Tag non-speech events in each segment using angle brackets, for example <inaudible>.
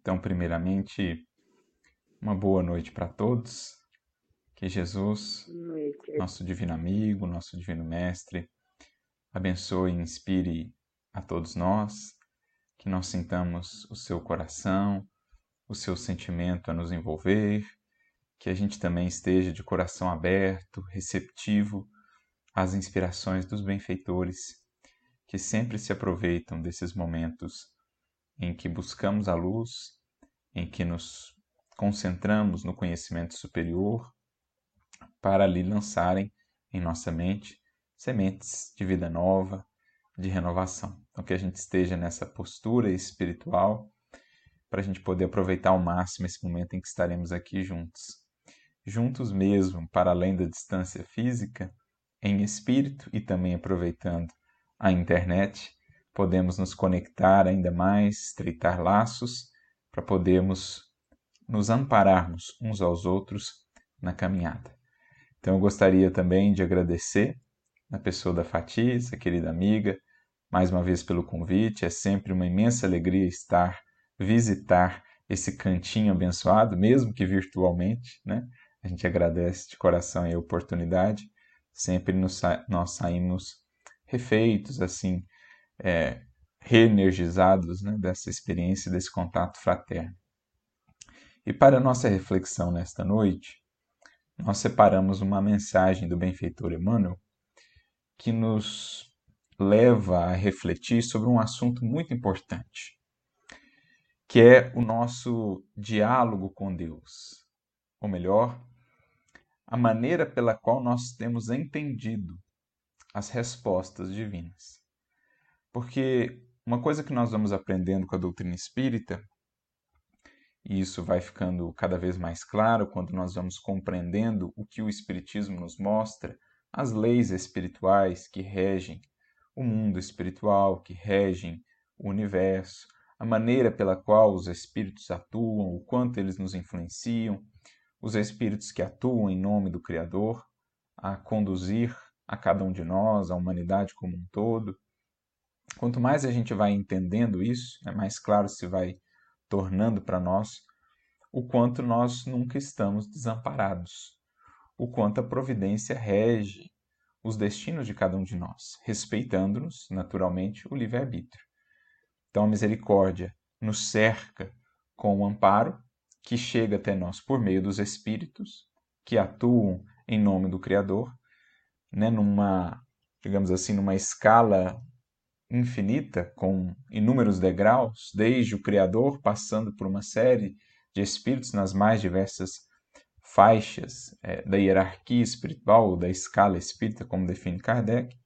Então, primeiramente, uma boa noite para todos. Que Jesus, nosso divino amigo, nosso divino mestre, abençoe e inspire a todos nós, que nós sintamos o seu coração, o seu sentimento a nos envolver, que a gente também esteja de coração aberto, receptivo às inspirações dos benfeitores, que sempre se aproveitam desses momentos em que buscamos a luz, em que nos concentramos no conhecimento superior, para ali lançarem em nossa mente sementes de vida nova, de renovação. Então, que a gente esteja nessa postura espiritual para a gente poder aproveitar ao máximo esse momento em que estaremos aqui juntos. Juntos mesmo, para além da distância física, em espírito e também aproveitando a internet, podemos nos conectar ainda mais, estreitar laços, para podermos nos ampararmos uns aos outros na caminhada. Então eu gostaria também de agradecer na pessoa da Fatiz, a querida amiga, mais uma vez pelo convite. É sempre uma imensa alegria estar, visitar esse cantinho abençoado, mesmo que virtualmente, né? A gente agradece de coração a oportunidade. Sempre nos, nós saímos refeitos, assim, é, reenergizados né, dessa experiência, desse contato fraterno. E para nossa reflexão nesta noite, nós separamos uma mensagem do benfeitor Emmanuel que nos leva a refletir sobre um assunto muito importante, que é o nosso diálogo com Deus, ou melhor, a maneira pela qual nós temos entendido as respostas divinas. Porque uma coisa que nós vamos aprendendo com a doutrina espírita, e isso vai ficando cada vez mais claro quando nós vamos compreendendo o que o Espiritismo nos mostra, as leis espirituais que regem o mundo espiritual, que regem o universo, a maneira pela qual os espíritos atuam, o quanto eles nos influenciam, os espíritos que atuam em nome do Criador a conduzir a cada um de nós, a humanidade como um todo. Quanto mais a gente vai entendendo isso, é mais claro se vai tornando para nós o quanto nós nunca estamos desamparados, o quanto a providência rege os destinos de cada um de nós, respeitando-nos, naturalmente, o livre-arbítrio. Então a misericórdia nos cerca com o amparo que chega até nós por meio dos espíritos que atuam em nome do Criador, né, numa, digamos assim, numa escala infinita, com inúmeros degraus, desde o Criador, passando por uma série de espíritos nas mais diversas faixas é, da hierarquia espiritual, ou da escala espírita, como define Kardec,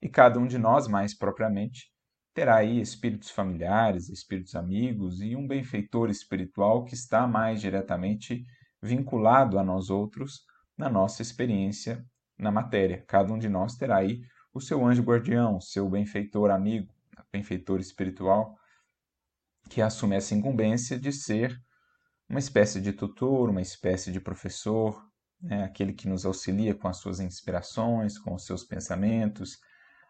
e cada um de nós, mais propriamente, terá aí espíritos familiares, espíritos amigos e um benfeitor espiritual que está mais diretamente vinculado a nós outros na nossa experiência na matéria. Cada um de nós terá aí o seu anjo guardião, seu benfeitor amigo, benfeitor espiritual, que assume essa incumbência de ser uma espécie de tutor, uma espécie de professor, né? aquele que nos auxilia com as suas inspirações, com os seus pensamentos,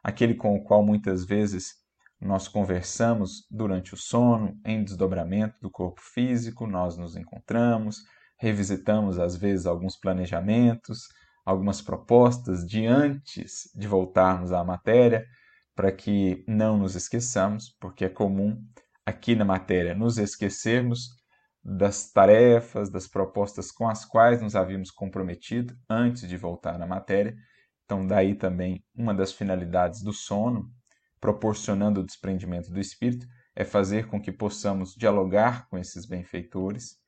aquele com o qual muitas vezes nós conversamos durante o sono, em desdobramento do corpo físico, nós nos encontramos, revisitamos às vezes alguns planejamentos, algumas propostas de antes de voltarmos à matéria, para que não nos esqueçamos, porque é comum aqui na matéria nos esquecermos das tarefas, das propostas com as quais nos havíamos comprometido antes de voltar à matéria. Então, daí também uma das finalidades do sono, proporcionando o desprendimento do espírito, é fazer com que possamos dialogar com esses benfeitores,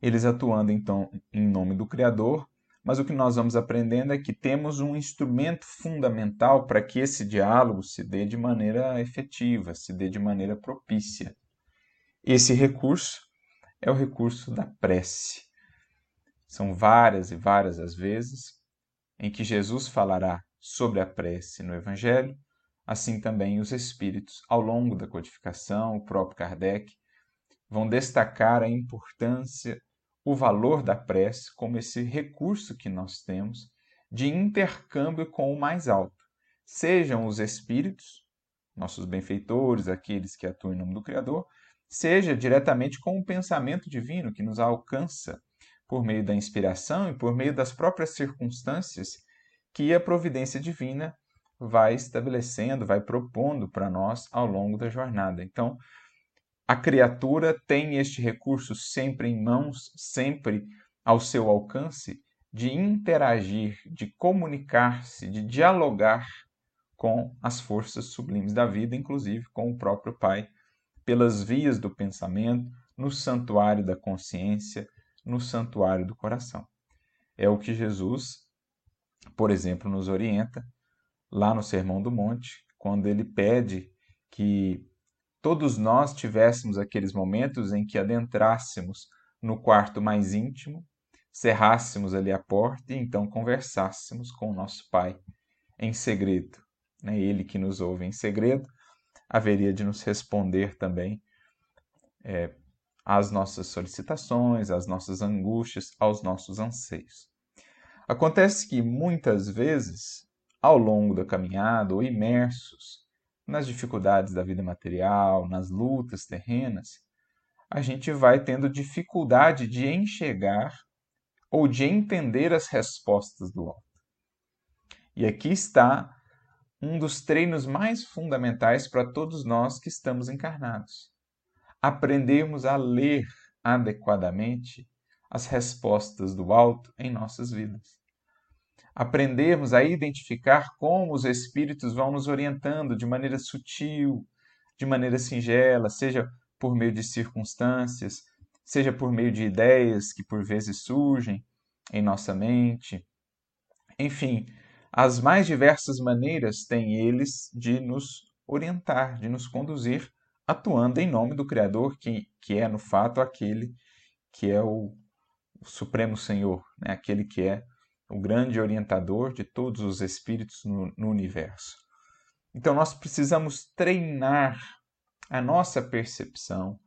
eles atuando então em nome do Criador mas o que nós vamos aprendendo é que temos um instrumento fundamental para que esse diálogo se dê de maneira efetiva, se dê de maneira propícia. Esse recurso é o recurso da prece. São várias e várias as vezes em que Jesus falará sobre a prece no Evangelho, assim também os Espíritos, ao longo da codificação, o próprio Kardec, vão destacar a importância o valor da prece como esse recurso que nós temos de intercâmbio com o mais alto, sejam os espíritos, nossos benfeitores, aqueles que atuam em nome do Criador, seja diretamente com o pensamento divino que nos alcança por meio da inspiração e por meio das próprias circunstâncias que a providência divina vai estabelecendo, vai propondo para nós ao longo da jornada. Então, a criatura tem este recurso sempre em mãos, sempre ao seu alcance, de interagir, de comunicar-se, de dialogar com as forças sublimes da vida, inclusive com o próprio Pai, pelas vias do pensamento, no santuário da consciência, no santuário do coração. É o que Jesus, por exemplo, nos orienta lá no Sermão do Monte, quando ele pede que todos nós tivéssemos aqueles momentos em que adentrássemos no quarto mais íntimo, cerrássemos ali a porta e então conversássemos com o nosso Pai em segredo. Né? Ele que nos ouve em segredo haveria de nos responder também é, às nossas solicitações, às nossas angústias, aos nossos anseios. Acontece que muitas vezes, ao longo da caminhada ou imersos nas dificuldades da vida material, nas lutas terrenas, a gente vai tendo dificuldade de enxergar ou de entender as respostas do alto. E aqui está um dos treinos mais fundamentais para todos nós que estamos encarnados. Aprendermos a ler adequadamente as respostas do alto em nossas vidas. Aprendermos a identificar como os espíritos vão nos orientando de maneira sutil, de maneira singela, seja por meio de circunstâncias, seja por meio de ideias que por vezes surgem em nossa mente. Enfim, as mais diversas maneiras têm eles de nos orientar, de nos conduzir, atuando em nome do Criador, que, que é, no fato, aquele que é o, o Supremo Senhor, né? aquele que é o grande orientador de todos os espíritos no, no universo. Então, nós precisamos treinar a nossa percepção,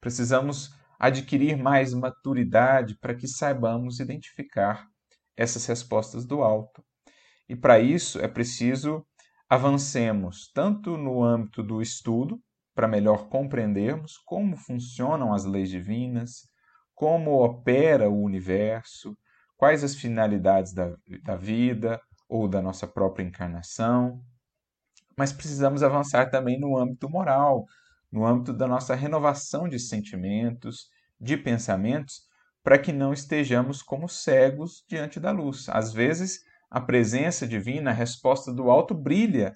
precisamos adquirir mais maturidade para que saibamos identificar essas respostas do alto e para isso é preciso avancemos tanto no âmbito do estudo, para melhor compreendermos como funcionam as leis divinas, como opera o universo, quais as finalidades da, da vida ou da nossa própria encarnação. Mas precisamos avançar também no âmbito moral, no âmbito da nossa renovação de sentimentos, de pensamentos, para que não estejamos como cegos diante da luz. Às vezes, a presença divina, a resposta do alto brilha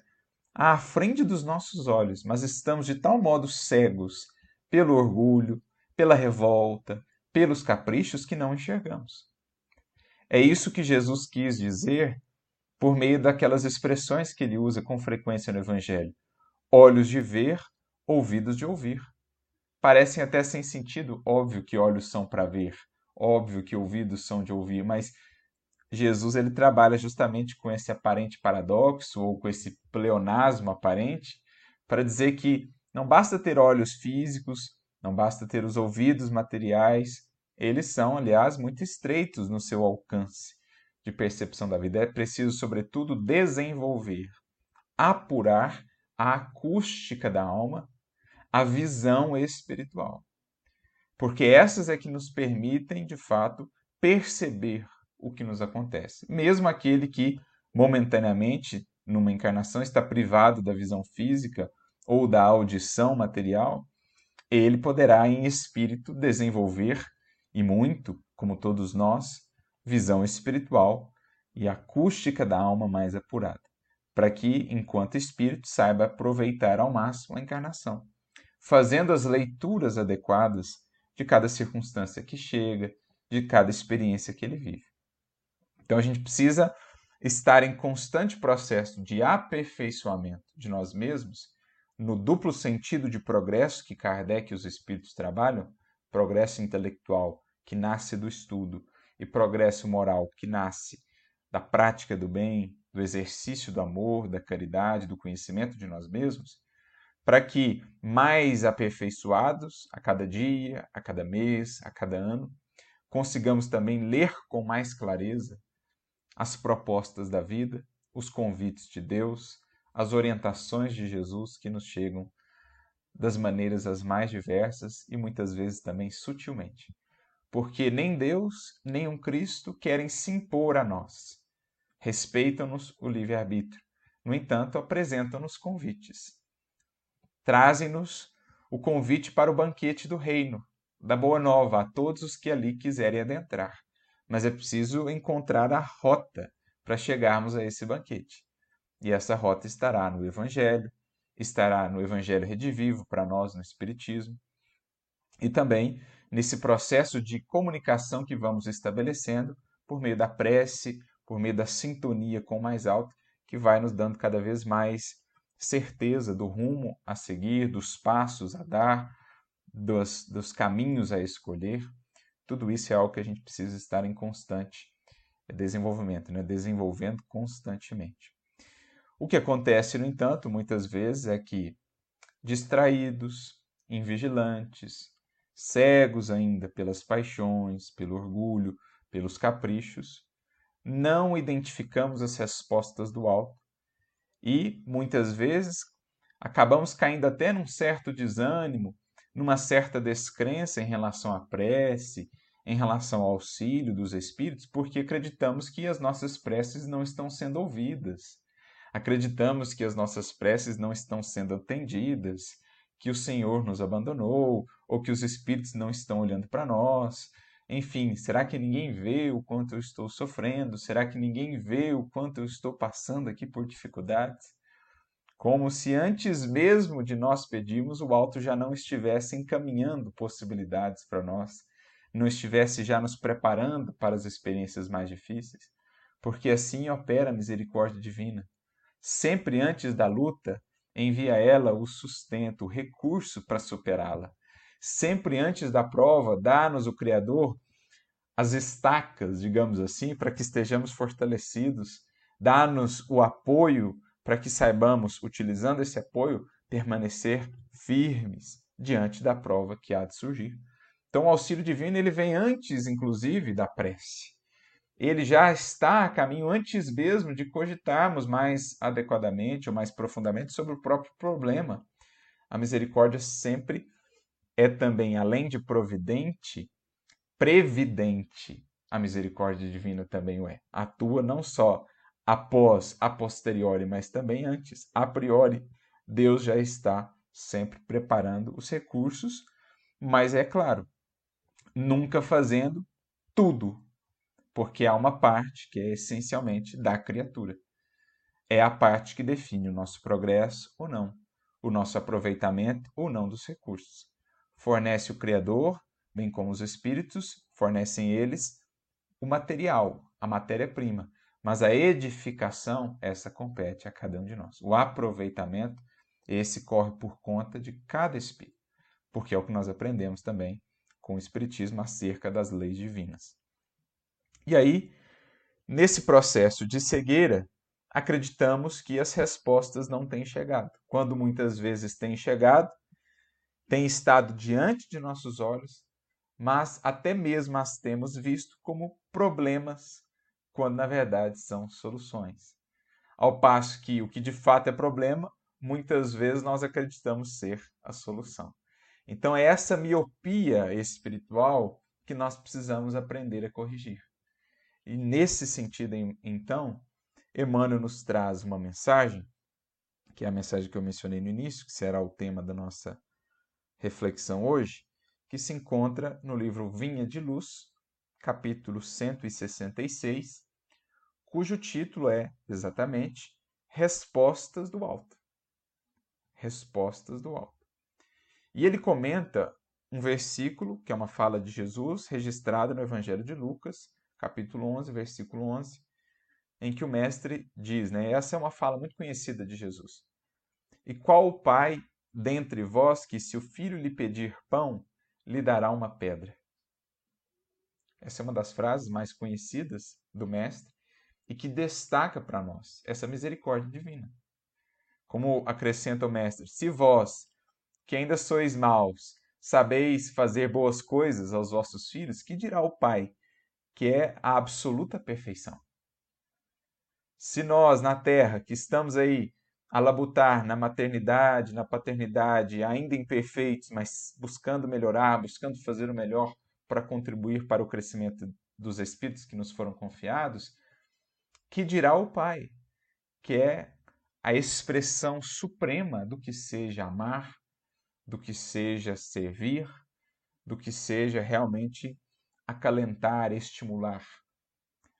à frente dos nossos olhos, mas estamos de tal modo cegos pelo orgulho, pela revolta, pelos caprichos que não enxergamos. É isso que Jesus quis dizer por meio daquelas expressões que ele usa com frequência no Evangelho: olhos de ver, ouvidos de ouvir. Parecem até sem sentido, óbvio que olhos são para ver, óbvio que ouvidos são de ouvir, mas Jesus ele trabalha justamente com esse aparente paradoxo ou com esse pleonasmo aparente para dizer que não basta ter olhos físicos, não basta ter os ouvidos materiais, eles são, aliás, muito estreitos no seu alcance de percepção da vida. É preciso, sobretudo, desenvolver, apurar a acústica da alma, a visão espiritual. Porque essas é que nos permitem, de fato, perceber o que nos acontece. Mesmo aquele que, momentaneamente, numa encarnação, está privado da visão física ou da audição material, ele poderá, em espírito, desenvolver, e muito, como todos nós, visão espiritual e acústica da alma mais apurada, para que, enquanto espírito, saiba aproveitar ao máximo a encarnação, fazendo as leituras adequadas de cada circunstância que chega, de cada experiência que ele vive. Então a gente precisa estar em constante processo de aperfeiçoamento de nós mesmos, no duplo sentido de progresso que Kardec e os espíritos trabalham, progresso intelectual que nasce do estudo e progresso moral que nasce da prática do bem, do exercício do amor, da caridade, do conhecimento de nós mesmos, para que mais aperfeiçoados a cada dia, a cada mês, a cada ano, consigamos também ler com mais clareza as propostas da vida, os convites de Deus, as orientações de Jesus que nos chegam das maneiras as mais diversas e muitas vezes também sutilmente. Porque nem Deus, nem um Cristo querem se impor a nós. Respeitam-nos o livre-arbítrio. No entanto, apresentam-nos convites. Trazem-nos o convite para o banquete do reino, da Boa Nova, a todos os que ali quiserem adentrar. Mas é preciso encontrar a rota para chegarmos a esse banquete. E essa rota estará no Evangelho, estará no Evangelho Redivivo para nós no Espiritismo, e também nesse processo de comunicação que vamos estabelecendo por meio da prece, por meio da sintonia com o mais alto, que vai nos dando cada vez mais certeza do rumo a seguir, dos passos a dar, dos, dos caminhos a escolher. Tudo isso é algo que a gente precisa estar em constante desenvolvimento, né? desenvolvendo constantemente. O que acontece, no entanto, muitas vezes é que distraídos, invigilantes, cegos ainda pelas paixões, pelo orgulho, pelos caprichos, não identificamos as respostas do alto e muitas vezes acabamos caindo até num certo desânimo, numa certa descrença em relação à prece, em relação ao auxílio dos espíritos, porque acreditamos que as nossas preces não estão sendo ouvidas. Acreditamos que as nossas preces não estão sendo atendidas, que o Senhor nos abandonou, ou que os espíritos não estão olhando para nós. Enfim, será que ninguém vê o quanto eu estou sofrendo? Será que ninguém vê o quanto eu estou passando aqui por dificuldades? Como se antes mesmo de nós pedirmos, o alto já não estivesse encaminhando possibilidades para nós, não estivesse já nos preparando para as experiências mais difíceis, porque assim opera a misericórdia divina. Sempre antes da luta, envia ela o sustento, o recurso para superá-la sempre antes da prova, dá-nos o Criador as estacas, digamos assim, para que estejamos fortalecidos, dá-nos o apoio para que saibamos, utilizando esse apoio, permanecer firmes diante da prova que há de surgir. Então, o auxílio divino ele vem antes, inclusive, da prece. Ele já está a caminho antes mesmo de cogitarmos mais adequadamente ou mais profundamente sobre o próprio problema. A misericórdia sempre é também, além de providente, previdente. A misericórdia divina também o é. Atua não só após, a posteriori, mas também antes, a priori. Deus já está sempre preparando os recursos, mas é claro, nunca fazendo tudo, porque há uma parte que é essencialmente da criatura. É a parte que define o nosso progresso ou não, o nosso aproveitamento ou não dos recursos fornece o Criador, bem como os espíritos, fornecem eles o material, a matéria-prima. Mas a edificação, essa compete a cada um de nós. O aproveitamento, esse corre por conta de cada espírito, porque é o que nós aprendemos também com o Espiritismo acerca das leis divinas. E aí, nesse processo de cegueira, acreditamos que as respostas não têm chegado. Quando muitas vezes têm chegado, têm estado diante de nossos olhos, mas até mesmo as temos visto como problemas, quando na verdade são soluções. Ao passo que o que de fato é problema, muitas vezes nós acreditamos ser a solução. Então é essa miopia espiritual que nós precisamos aprender a corrigir. E nesse sentido, então, Emmanuel nos traz uma mensagem, que é a mensagem que eu mencionei no início, que será o tema da nossa reflexão hoje, que se encontra no livro Vinha de Luz, capítulo 166, cujo título é exatamente Respostas do Alto. Respostas do Alto. E ele comenta um versículo, que é uma fala de Jesus, registrada no Evangelho de Lucas, capítulo 11, versículo 11, em que o mestre diz, né? Essa é uma fala muito conhecida de Jesus. E qual o pai dentre vós que, se o filho lhe pedir pão, lhe dará uma pedra. Essa é uma das frases mais conhecidas do Mestre e que destaca para nós essa misericórdia divina. Como acrescenta o Mestre: Se vós, que ainda sois maus, sabeis fazer boas coisas aos vossos filhos, que dirá o Pai, que é a absoluta perfeição? Se nós, na terra, que estamos aí a labutar na maternidade, na paternidade, ainda imperfeitos, mas buscando melhorar, buscando fazer o melhor para contribuir para o crescimento dos espíritos que nos foram confiados, que dirá o Pai, que é a expressão suprema do que seja amar, do que seja servir, do que seja realmente acalentar, estimular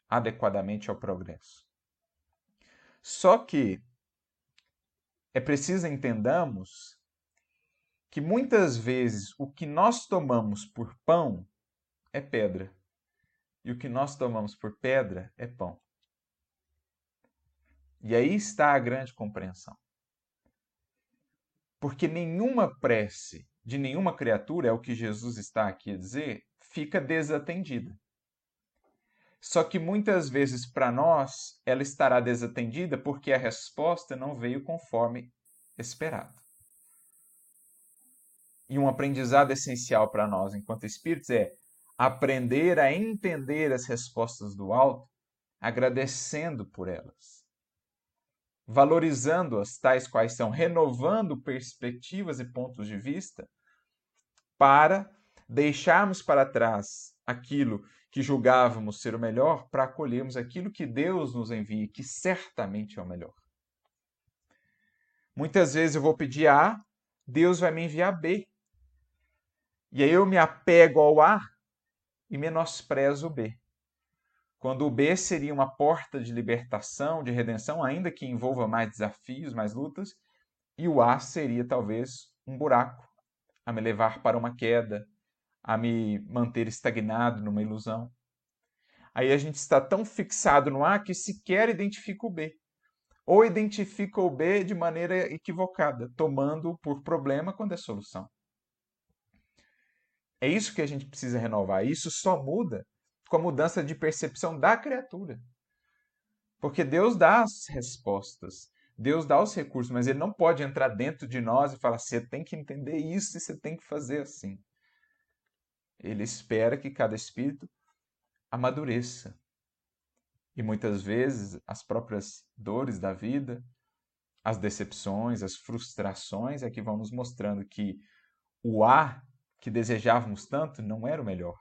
adequadamente ao progresso. Só que é preciso entendamos que muitas vezes o que nós tomamos por pão é pedra e o que nós tomamos por pedra é pão. E aí está a grande compreensão. Porque nenhuma prece de nenhuma criatura, é o que Jesus está aqui a dizer, fica desatendida. Só que muitas vezes para nós ela estará desatendida porque a resposta não veio conforme esperado. E um aprendizado essencial para nós enquanto espíritos é aprender a entender as respostas do alto, agradecendo por elas, valorizando-as tais quais são, renovando perspectivas e pontos de vista, para deixarmos para trás aquilo que julgávamos ser o melhor, para acolhermos aquilo que Deus nos envia, que certamente é o melhor. Muitas vezes eu vou pedir A, Deus vai me enviar B. E aí eu me apego ao A e menosprezo o B. Quando o B seria uma porta de libertação, de redenção, ainda que envolva mais desafios, mais lutas, e o A seria talvez um buraco a me levar para uma queda, a me manter estagnado numa ilusão. Aí a gente está tão fixado no A que sequer identifica o B. Ou identifica o B de maneira equivocada, tomando por problema quando é solução. É isso que a gente precisa renovar. Isso só muda com a mudança de percepção da criatura. Porque Deus dá as respostas, Deus dá os recursos, mas Ele não pode entrar dentro de nós e falar: você tem que entender isso e você tem que fazer assim. Ele espera que cada espírito amadureça. E muitas vezes as próprias dores da vida, as decepções, as frustrações é que vão nos mostrando que o A que desejávamos tanto não era o melhor.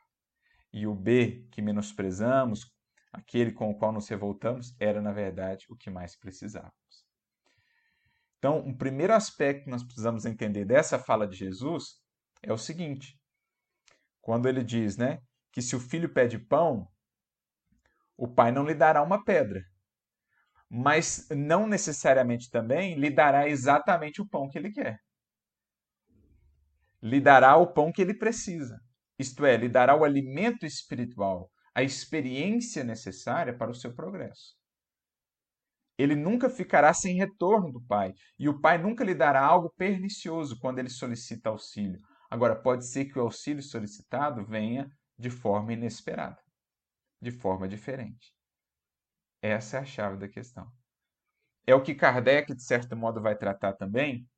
E o B que menosprezamos, aquele com o qual nos revoltamos, era na verdade o que mais precisávamos. Então, um primeiro aspecto que nós precisamos entender dessa fala de Jesus é o seguinte: quando ele diz, né, que se o filho pede pão, o pai não lhe dará uma pedra. Mas não necessariamente também lhe dará exatamente o pão que ele quer lhe dará o pão que ele precisa. Isto é, lhe dará o alimento espiritual, a experiência necessária para o seu progresso. Ele nunca ficará sem retorno do Pai, e o Pai nunca lhe dará algo pernicioso quando ele solicita auxílio. Agora, pode ser que o auxílio solicitado venha de forma inesperada, de forma diferente. Essa é a chave da questão. É o que Kardec, de certo modo, vai tratar também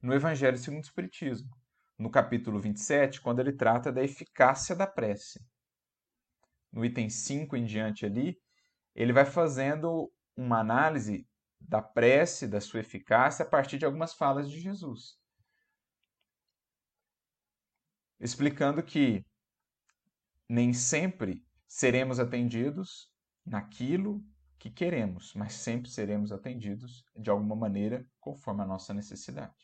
no Evangelho segundo o Espiritismo, no capítulo 27, quando ele trata da eficácia da prece. No item 5 em diante ali, ele vai fazendo uma análise da prece, da sua eficácia, a partir de algumas falas de Jesus. Explicando que nem sempre seremos atendidos naquilo que queremos, mas sempre seremos atendidos de alguma maneira conforme a nossa necessidade.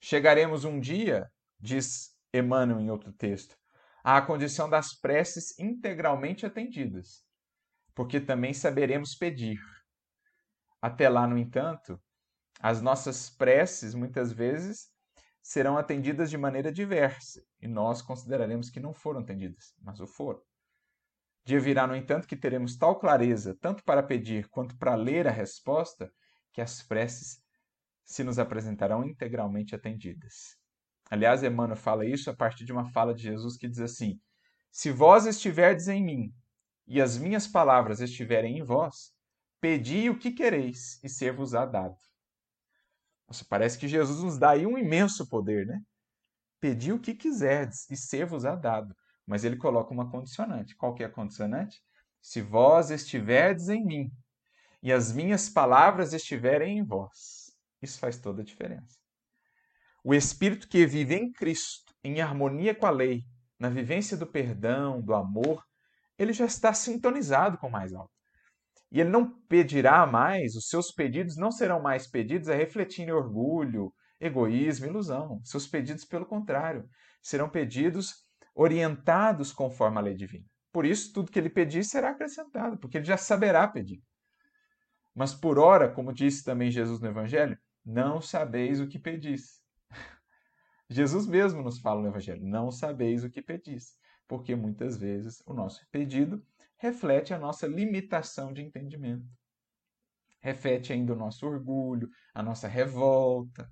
Chegaremos um dia, diz Emmanuel em outro texto, à condição das preces integralmente atendidas, porque também saberemos pedir. Até lá, no entanto, as nossas preces muitas vezes serão atendidas de maneira diversa e nós consideraremos que não foram atendidas, mas o foram. Dia virá, no entanto, que teremos tal clareza, tanto para pedir quanto para ler a resposta, que as preces se nos apresentarão integralmente atendidas. Aliás, Emmanuel fala isso a partir de uma fala de Jesus que diz assim: Se vós estiverdes em mim e as minhas palavras estiverem em vós, pedi o que quereis e ser-vos-á dado. Nossa, parece que Jesus nos dá aí um imenso poder, né? Pedi o que quiserdes e ser-vos-á dado. Mas ele coloca uma condicionante. Qual que é a condicionante? Se vós estiverdes em mim e as minhas palavras estiverem em vós. Isso faz toda a diferença. O espírito que vive em Cristo, em harmonia com a lei, na vivência do perdão, do amor, ele já está sintonizado com o mais alto. E ele não pedirá mais, os seus pedidos não serão mais pedidos a refletir em orgulho, egoísmo, ilusão. Seus pedidos, pelo contrário, serão pedidos orientados conforme a lei divina. Por isso, tudo que ele pedir será acrescentado, porque ele já saberá pedir. Mas por ora, como disse também Jesus no Evangelho, não sabeis o que pedis. <laughs> Jesus mesmo nos fala no Evangelho: não sabeis o que pedis, porque muitas vezes o nosso pedido reflete a nossa limitação de entendimento. Reflete ainda o nosso orgulho, a nossa revolta,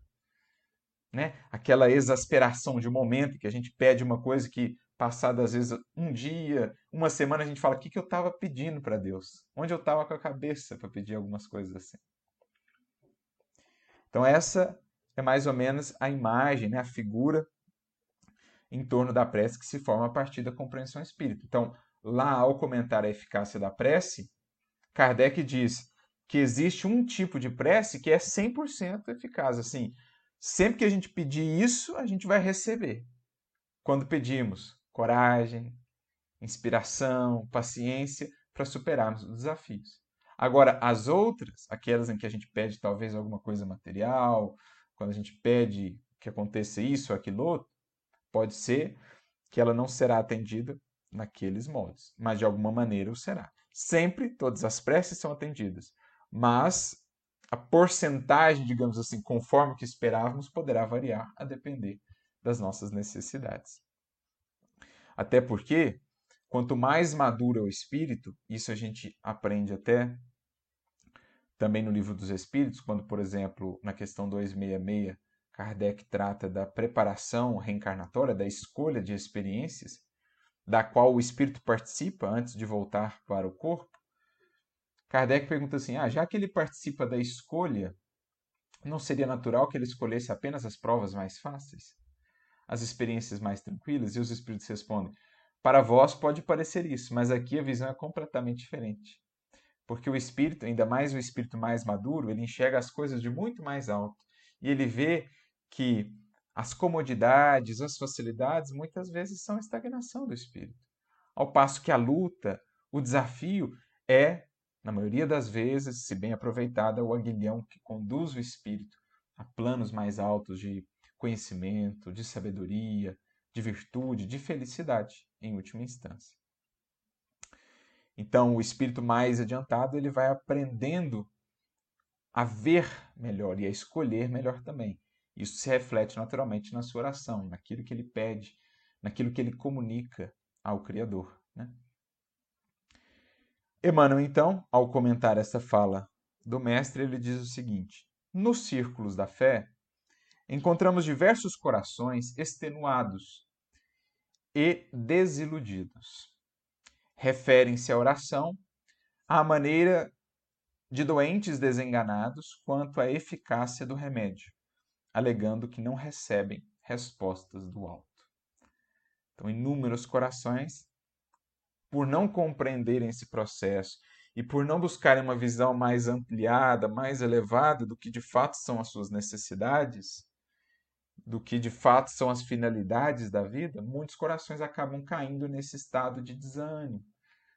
né? aquela exasperação de momento que a gente pede uma coisa que, passado às vezes um dia, uma semana, a gente fala: o que, que eu estava pedindo para Deus? Onde eu estava com a cabeça para pedir algumas coisas assim? Então, essa é mais ou menos a imagem, né, a figura em torno da prece que se forma a partir da compreensão espírita. Então, lá ao comentar a eficácia da prece, Kardec diz que existe um tipo de prece que é 100% eficaz. Assim, sempre que a gente pedir isso, a gente vai receber. Quando pedimos coragem, inspiração, paciência para superarmos os desafios. Agora, as outras, aquelas em que a gente pede talvez alguma coisa material, quando a gente pede que aconteça isso ou aquilo outro, pode ser que ela não será atendida naqueles modos, mas de alguma maneira o será. Sempre todas as preces são atendidas, mas a porcentagem, digamos assim, conforme o que esperávamos, poderá variar a depender das nossas necessidades. Até porque, quanto mais maduro é o espírito, isso a gente aprende até também no Livro dos Espíritos, quando, por exemplo, na questão 266, Kardec trata da preparação reencarnatória, da escolha de experiências, da qual o espírito participa antes de voltar para o corpo. Kardec pergunta assim: ah, já que ele participa da escolha, não seria natural que ele escolhesse apenas as provas mais fáceis? As experiências mais tranquilas? E os espíritos respondem: para vós pode parecer isso, mas aqui a visão é completamente diferente. Porque o espírito, ainda mais o espírito mais maduro, ele enxerga as coisas de muito mais alto. E ele vê que as comodidades, as facilidades, muitas vezes são estagnação do espírito. Ao passo que a luta, o desafio é, na maioria das vezes, se bem aproveitada, o aguilhão que conduz o espírito a planos mais altos de conhecimento, de sabedoria, de virtude, de felicidade, em última instância. Então, o espírito mais adiantado, ele vai aprendendo a ver melhor e a escolher melhor também. Isso se reflete naturalmente na sua oração, naquilo que ele pede, naquilo que ele comunica ao Criador. Né? Emmanuel, então, ao comentar essa fala do Mestre, ele diz o seguinte: Nos círculos da fé, encontramos diversos corações extenuados e desiludidos referem-se à oração à maneira de doentes desenganados quanto à eficácia do remédio, alegando que não recebem respostas do alto. Então, inúmeros corações, por não compreenderem esse processo e por não buscarem uma visão mais ampliada, mais elevada do que de fato são as suas necessidades, do que de fato são as finalidades da vida, muitos corações acabam caindo nesse estado de desânimo,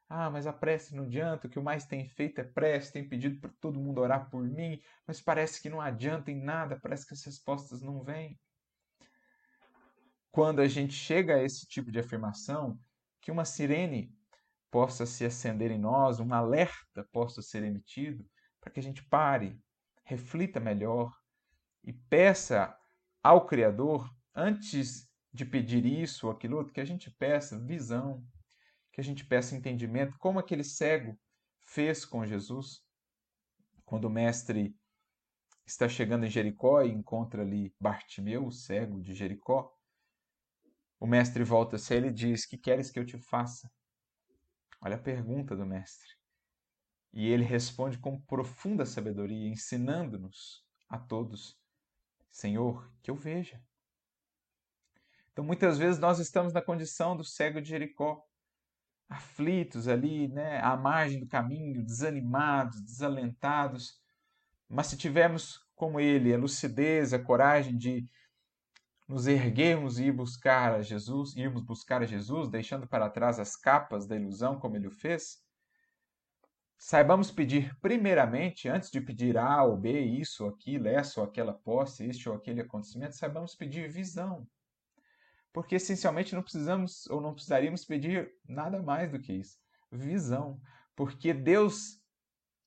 ah, mas a prece não adianta, o que eu mais tenho feito é prece, tenho pedido para todo mundo orar por mim, mas parece que não adianta em nada, parece que as respostas não vêm. Quando a gente chega a esse tipo de afirmação, que uma sirene possa se acender em nós, um alerta possa ser emitido, para que a gente pare, reflita melhor e peça ao Criador, antes de pedir isso ou aquilo outro, que a gente peça visão, que a gente peça entendimento, como aquele cego fez com Jesus, quando o mestre está chegando em Jericó e encontra ali Bartimeu, o cego de Jericó. O mestre volta-se a ele e diz: Que queres que eu te faça? Olha a pergunta do mestre. E ele responde com profunda sabedoria, ensinando-nos a todos: Senhor, que eu veja. Então, muitas vezes nós estamos na condição do cego de Jericó. Aflitos ali, né, à margem do caminho, desanimados, desalentados. Mas se tivermos como ele a lucidez, a coragem de nos erguermos e ir buscar a Jesus, irmos buscar a Jesus, deixando para trás as capas da ilusão, como ele o fez, saibamos pedir primeiramente, antes de pedir A ou B, isso ou aquilo, essa ou aquela posse, este ou aquele acontecimento, saibamos pedir visão. Porque essencialmente não precisamos ou não precisaríamos pedir nada mais do que isso, visão. Porque Deus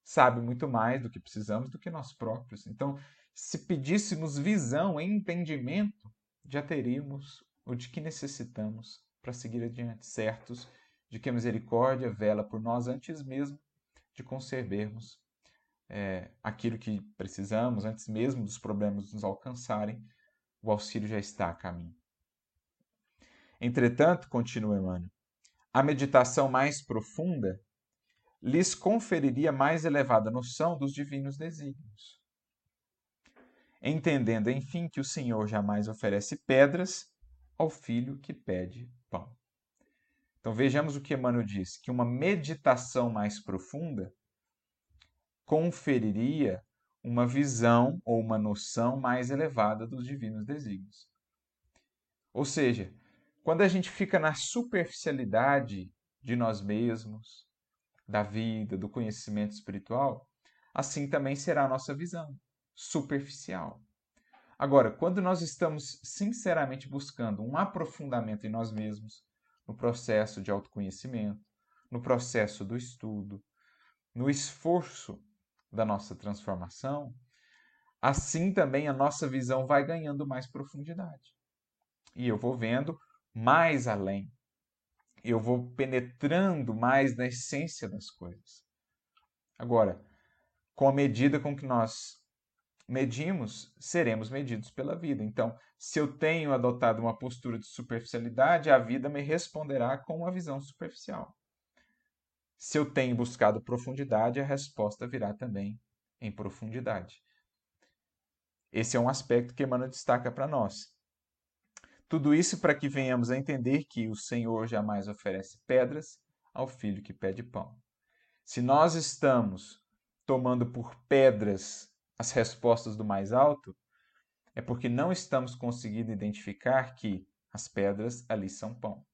sabe muito mais do que precisamos do que nós próprios. Então, se pedíssemos visão, entendimento, já teríamos o de que necessitamos para seguir adiante, certos de que a misericórdia vela por nós antes mesmo de concebermos é, aquilo que precisamos, antes mesmo dos problemas nos alcançarem, o auxílio já está a caminho. Entretanto, continua Emmanuel, a meditação mais profunda lhes conferiria mais elevada noção dos divinos desígnios entendendo, enfim, que o Senhor jamais oferece pedras ao filho que pede pão. Então vejamos o que Emmanuel diz: que uma meditação mais profunda conferiria uma visão ou uma noção mais elevada dos divinos desígnios. Ou seja, quando a gente fica na superficialidade de nós mesmos, da vida, do conhecimento espiritual, assim também será a nossa visão superficial. Agora, quando nós estamos sinceramente buscando um aprofundamento em nós mesmos, no processo de autoconhecimento, no processo do estudo, no esforço da nossa transformação, assim também a nossa visão vai ganhando mais profundidade. E eu vou vendo mais além. Eu vou penetrando mais na essência das coisas. Agora, com a medida com que nós medimos, seremos medidos pela vida. Então, se eu tenho adotado uma postura de superficialidade, a vida me responderá com uma visão superficial. Se eu tenho buscado profundidade, a resposta virá também em profundidade. Esse é um aspecto que Emmanuel destaca para nós. Tudo isso para que venhamos a entender que o Senhor jamais oferece pedras ao filho que pede pão. Se nós estamos tomando por pedras as respostas do mais alto, é porque não estamos conseguindo identificar que as pedras ali são pão.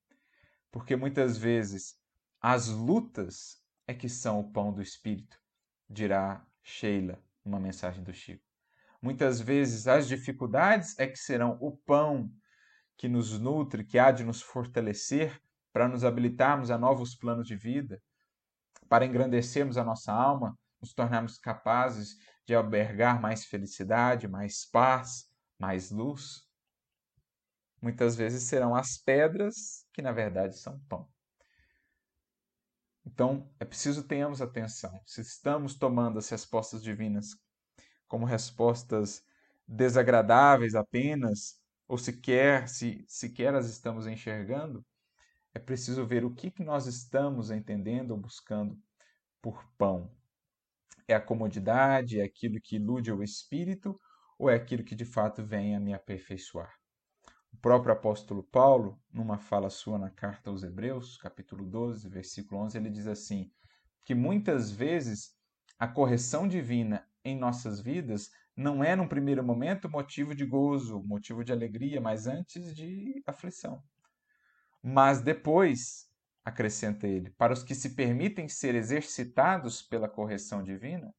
Porque muitas vezes as lutas é que são o pão do espírito, dirá Sheila, uma mensagem do Chico. Muitas vezes as dificuldades é que serão o pão que nos nutre, que há de nos fortalecer para nos habilitarmos a novos planos de vida, para engrandecermos a nossa alma, nos tornarmos capazes de albergar mais felicidade, mais paz, mais luz. Muitas vezes serão as pedras que na verdade são pão. Então, é preciso tenhamos atenção. Se estamos tomando as respostas divinas como respostas desagradáveis apenas, ou sequer se sequer as estamos enxergando, é preciso ver o que, que nós estamos entendendo ou buscando por pão. É a comodidade, é aquilo que ilude o espírito ou é aquilo que de fato vem a me aperfeiçoar? O próprio apóstolo Paulo, numa fala sua na carta aos Hebreus, capítulo 12, versículo 11, ele diz assim: que muitas vezes a correção divina em nossas vidas não é, num primeiro momento, motivo de gozo, motivo de alegria, mas antes de aflição. Mas depois acrescenta ele, para os que se permitem ser exercitados pela correção divina,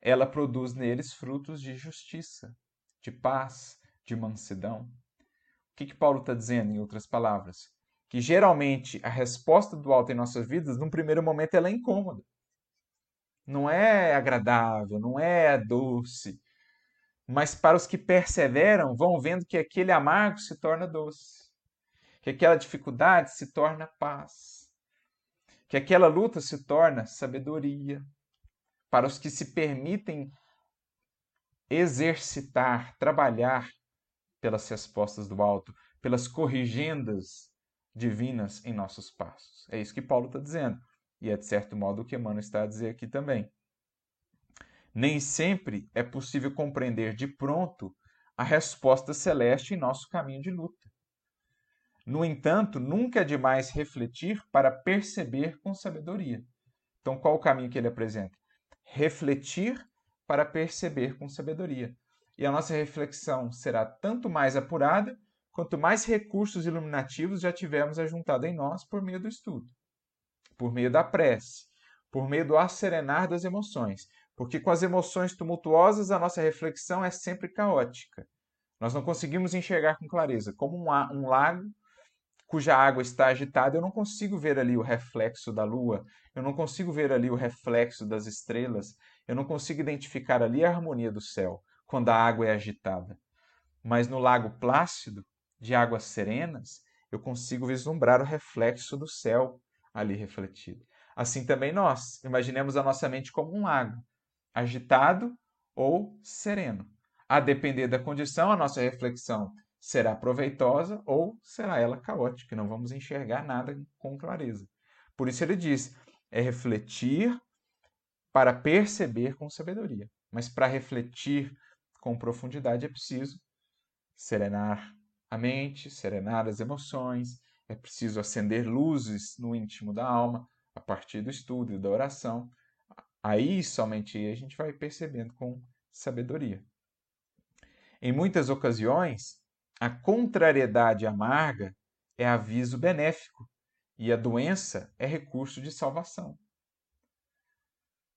ela produz neles frutos de justiça, de paz, de mansidão. O que, que Paulo está dizendo, em outras palavras? Que geralmente a resposta do alto em nossas vidas, num primeiro momento, ela é incômoda. Não é agradável, não é doce. Mas para os que perseveram, vão vendo que aquele amargo se torna doce que aquela dificuldade se torna paz, que aquela luta se torna sabedoria. Para os que se permitem exercitar, trabalhar pelas respostas do alto, pelas corrigendas divinas em nossos passos. É isso que Paulo está dizendo. E é de certo modo o que Emmanuel está a dizer aqui também. Nem sempre é possível compreender de pronto a resposta celeste em nosso caminho de luta. No entanto, nunca é demais refletir para perceber com sabedoria. Então, qual o caminho que ele apresenta? Refletir para perceber com sabedoria. E a nossa reflexão será tanto mais apurada quanto mais recursos iluminativos já tivermos ajuntado em nós por meio do estudo, por meio da prece, por meio do acerenar das emoções. Porque com as emoções tumultuosas, a nossa reflexão é sempre caótica. Nós não conseguimos enxergar com clareza. Como um, um lago cuja água está agitada, eu não consigo ver ali o reflexo da lua, eu não consigo ver ali o reflexo das estrelas, eu não consigo identificar ali a harmonia do céu quando a água é agitada. Mas no lago plácido, de águas serenas, eu consigo vislumbrar o reflexo do céu ali refletido. Assim também nós, imaginemos a nossa mente como um lago, agitado ou sereno. A depender da condição, a nossa reflexão será proveitosa ou será ela caótica, não vamos enxergar nada com clareza. Por isso ele diz: é refletir para perceber com sabedoria. Mas para refletir com profundidade é preciso serenar a mente, serenar as emoções, é preciso acender luzes no íntimo da alma a partir do estudo e da oração. Aí somente a gente vai percebendo com sabedoria. Em muitas ocasiões, a contrariedade amarga é aviso benéfico e a doença é recurso de salvação.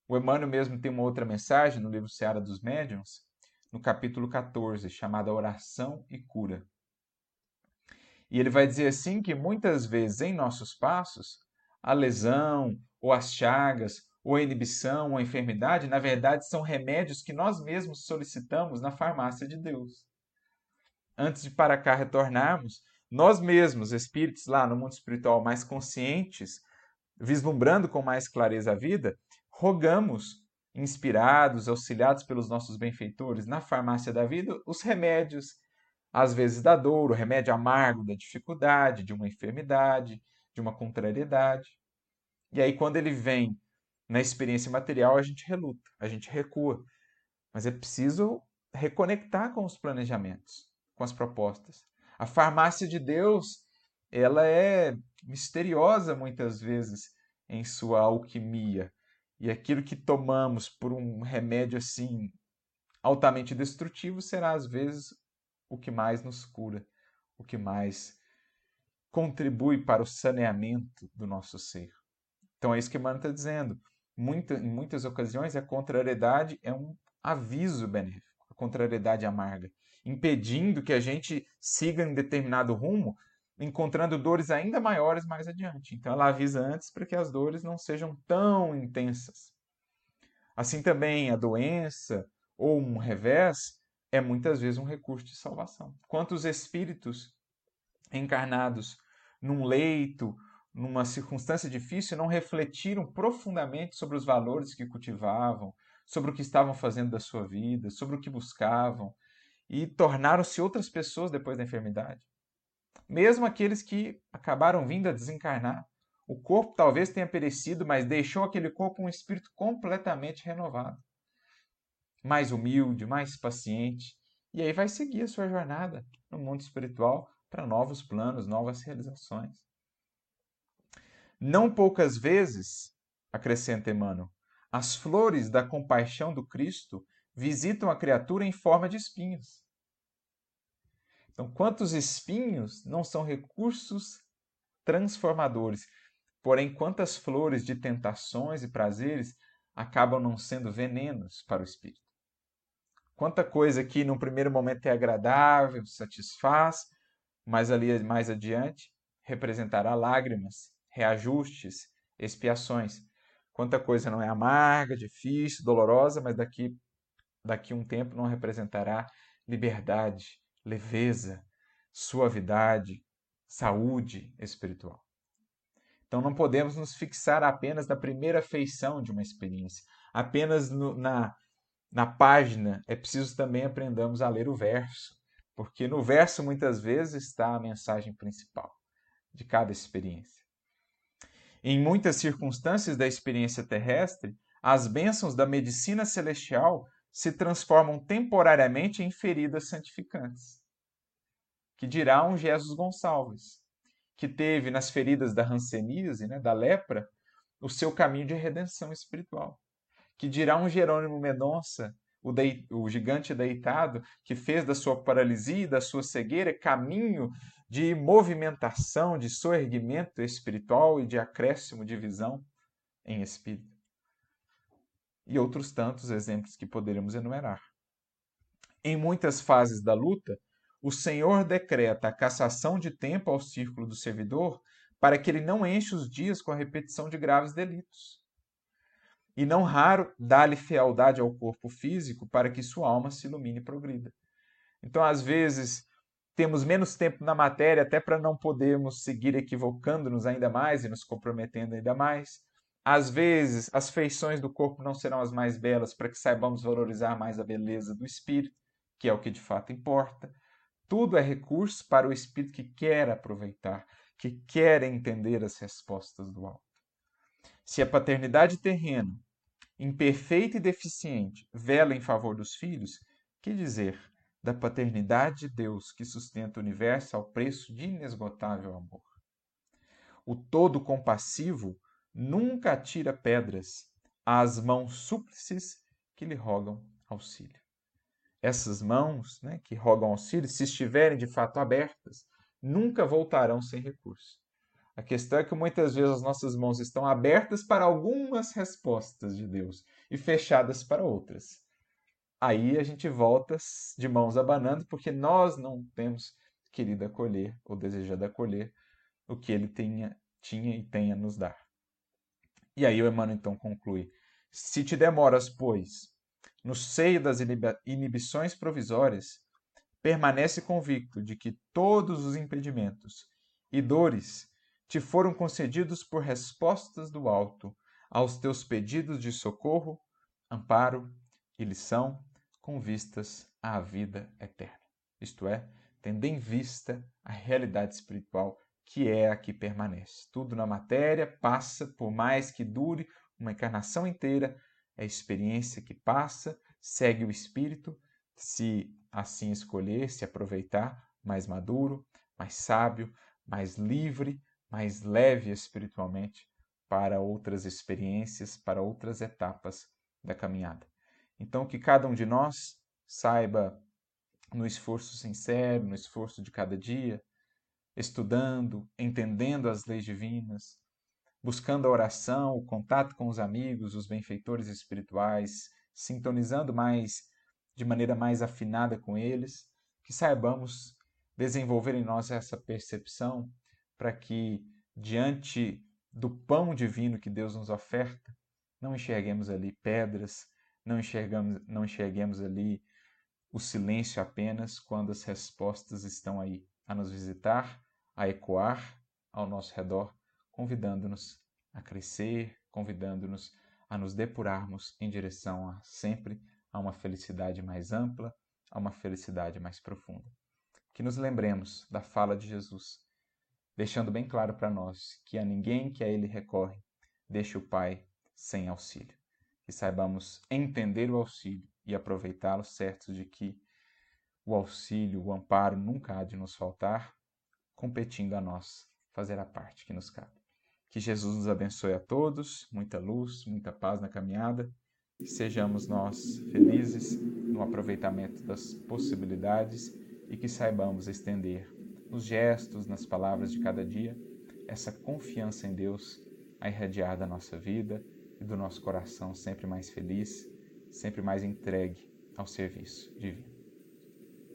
O Emmanuel mesmo tem uma outra mensagem no livro Seara dos Médiuns, no capítulo 14, chamada Oração e Cura. E ele vai dizer assim que muitas vezes em nossos passos, a lesão, ou as chagas, ou a inibição, ou a enfermidade, na verdade são remédios que nós mesmos solicitamos na farmácia de Deus. Antes de para cá retornarmos, nós mesmos, espíritos lá no mundo espiritual mais conscientes, vislumbrando com mais clareza a vida, rogamos, inspirados, auxiliados pelos nossos benfeitores na farmácia da vida, os remédios, às vezes da dor, o remédio amargo da dificuldade, de uma enfermidade, de uma contrariedade. E aí, quando ele vem na experiência material, a gente reluta, a gente recua. Mas é preciso reconectar com os planejamentos com as propostas. A farmácia de Deus, ela é misteriosa muitas vezes em sua alquimia. E aquilo que tomamos por um remédio assim altamente destrutivo será às vezes o que mais nos cura, o que mais contribui para o saneamento do nosso ser. Então é isso que Emmanuel está dizendo. Muita, em muitas ocasiões, a contrariedade é um aviso benéfico, a contrariedade amarga impedindo que a gente siga em determinado rumo, encontrando dores ainda maiores mais adiante. Então ela avisa antes para que as dores não sejam tão intensas. Assim também a doença ou um revés é muitas vezes um recurso de salvação. Quantos espíritos encarnados num leito, numa circunstância difícil, não refletiram profundamente sobre os valores que cultivavam, sobre o que estavam fazendo da sua vida, sobre o que buscavam, e tornaram-se outras pessoas depois da enfermidade. Mesmo aqueles que acabaram vindo a desencarnar, o corpo talvez tenha perecido, mas deixou aquele corpo um espírito completamente renovado, mais humilde, mais paciente, e aí vai seguir a sua jornada no mundo espiritual para novos planos, novas realizações. Não poucas vezes, acrescenta Emmanuel, as flores da compaixão do Cristo visitam a criatura em forma de espinhos. Então, quantos espinhos não são recursos transformadores? Porém, quantas flores de tentações e prazeres acabam não sendo venenos para o espírito? Quanta coisa que num primeiro momento é agradável, satisfaz, mas ali mais adiante representará lágrimas, reajustes, expiações. Quanta coisa não é amarga, difícil, dolorosa, mas daqui daqui um tempo não representará liberdade, leveza, suavidade, saúde espiritual. Então não podemos nos fixar apenas na primeira feição de uma experiência, apenas no, na, na página. É preciso também aprendamos a ler o verso, porque no verso muitas vezes está a mensagem principal de cada experiência. Em muitas circunstâncias da experiência terrestre, as bênçãos da medicina celestial se transformam temporariamente em feridas santificantes. Que dirá um Jesus Gonçalves. que teve nas feridas da ranceníase, né, da lepra, o seu caminho de redenção espiritual. Que dirá um Jerônimo Mendonça, o, o gigante deitado, que fez da sua paralisia e da sua cegueira caminho de movimentação, de soerguimento espiritual e de acréscimo de visão em espírito. E outros tantos exemplos que poderíamos enumerar. Em muitas fases da luta, o Senhor decreta a cassação de tempo ao círculo do servidor para que ele não enche os dias com a repetição de graves delitos. E não raro dá-lhe fealdade ao corpo físico para que sua alma se ilumine e progrida. Então, às vezes, temos menos tempo na matéria até para não podermos seguir equivocando-nos ainda mais e nos comprometendo ainda mais. Às vezes, as feições do corpo não serão as mais belas para que saibamos valorizar mais a beleza do espírito, que é o que de fato importa. Tudo é recurso para o espírito que quer aproveitar, que quer entender as respostas do alto. Se a paternidade terrena, imperfeita e deficiente, vela em favor dos filhos, que dizer da paternidade de Deus que sustenta o universo ao preço de inesgotável amor? O todo compassivo nunca atira pedras às mãos súplices que lhe rogam auxílio. Essas mãos né, que rogam auxílio, se estiverem de fato abertas, nunca voltarão sem recurso. A questão é que muitas vezes as nossas mãos estão abertas para algumas respostas de Deus e fechadas para outras. Aí a gente volta de mãos abanando porque nós não temos querido acolher ou desejado acolher o que ele tenha, tinha e tem a nos dar. E aí o Emmanuel então conclui: Se te demoras, pois, no seio das inibições provisórias, permanece convicto de que todos os impedimentos e dores te foram concedidos por respostas do alto aos teus pedidos de socorro, amparo e lição com vistas à vida eterna. Isto é, tendo em vista a realidade espiritual que é a que permanece. Tudo na matéria passa, por mais que dure uma encarnação inteira, é a experiência que passa, segue o espírito, se assim escolher, se aproveitar, mais maduro, mais sábio, mais livre, mais leve espiritualmente para outras experiências, para outras etapas da caminhada. Então, que cada um de nós saiba, no esforço sincero, no esforço de cada dia, estudando, entendendo as leis divinas, buscando a oração, o contato com os amigos, os benfeitores espirituais, sintonizando mais de maneira mais afinada com eles, que saibamos desenvolver em nós essa percepção para que, diante do pão divino que Deus nos oferta, não enxerguemos ali pedras, não, enxergamos, não enxerguemos ali o silêncio apenas quando as respostas estão aí a nos visitar, a ecoar ao nosso redor, convidando-nos a crescer, convidando-nos a nos depurarmos em direção a sempre a uma felicidade mais ampla, a uma felicidade mais profunda. Que nos lembremos da fala de Jesus, deixando bem claro para nós que a ninguém que a Ele recorre deixe o Pai sem auxílio. Que saibamos entender o auxílio e aproveitá-lo, certos de que o auxílio, o amparo nunca há de nos faltar, competindo a nós fazer a parte que nos cabe. Que Jesus nos abençoe a todos, muita luz, muita paz na caminhada que sejamos nós felizes no aproveitamento das possibilidades e que saibamos estender nos gestos, nas palavras de cada dia, essa confiança em Deus a irradiar da nossa vida e do nosso coração sempre mais feliz, sempre mais entregue ao serviço divino.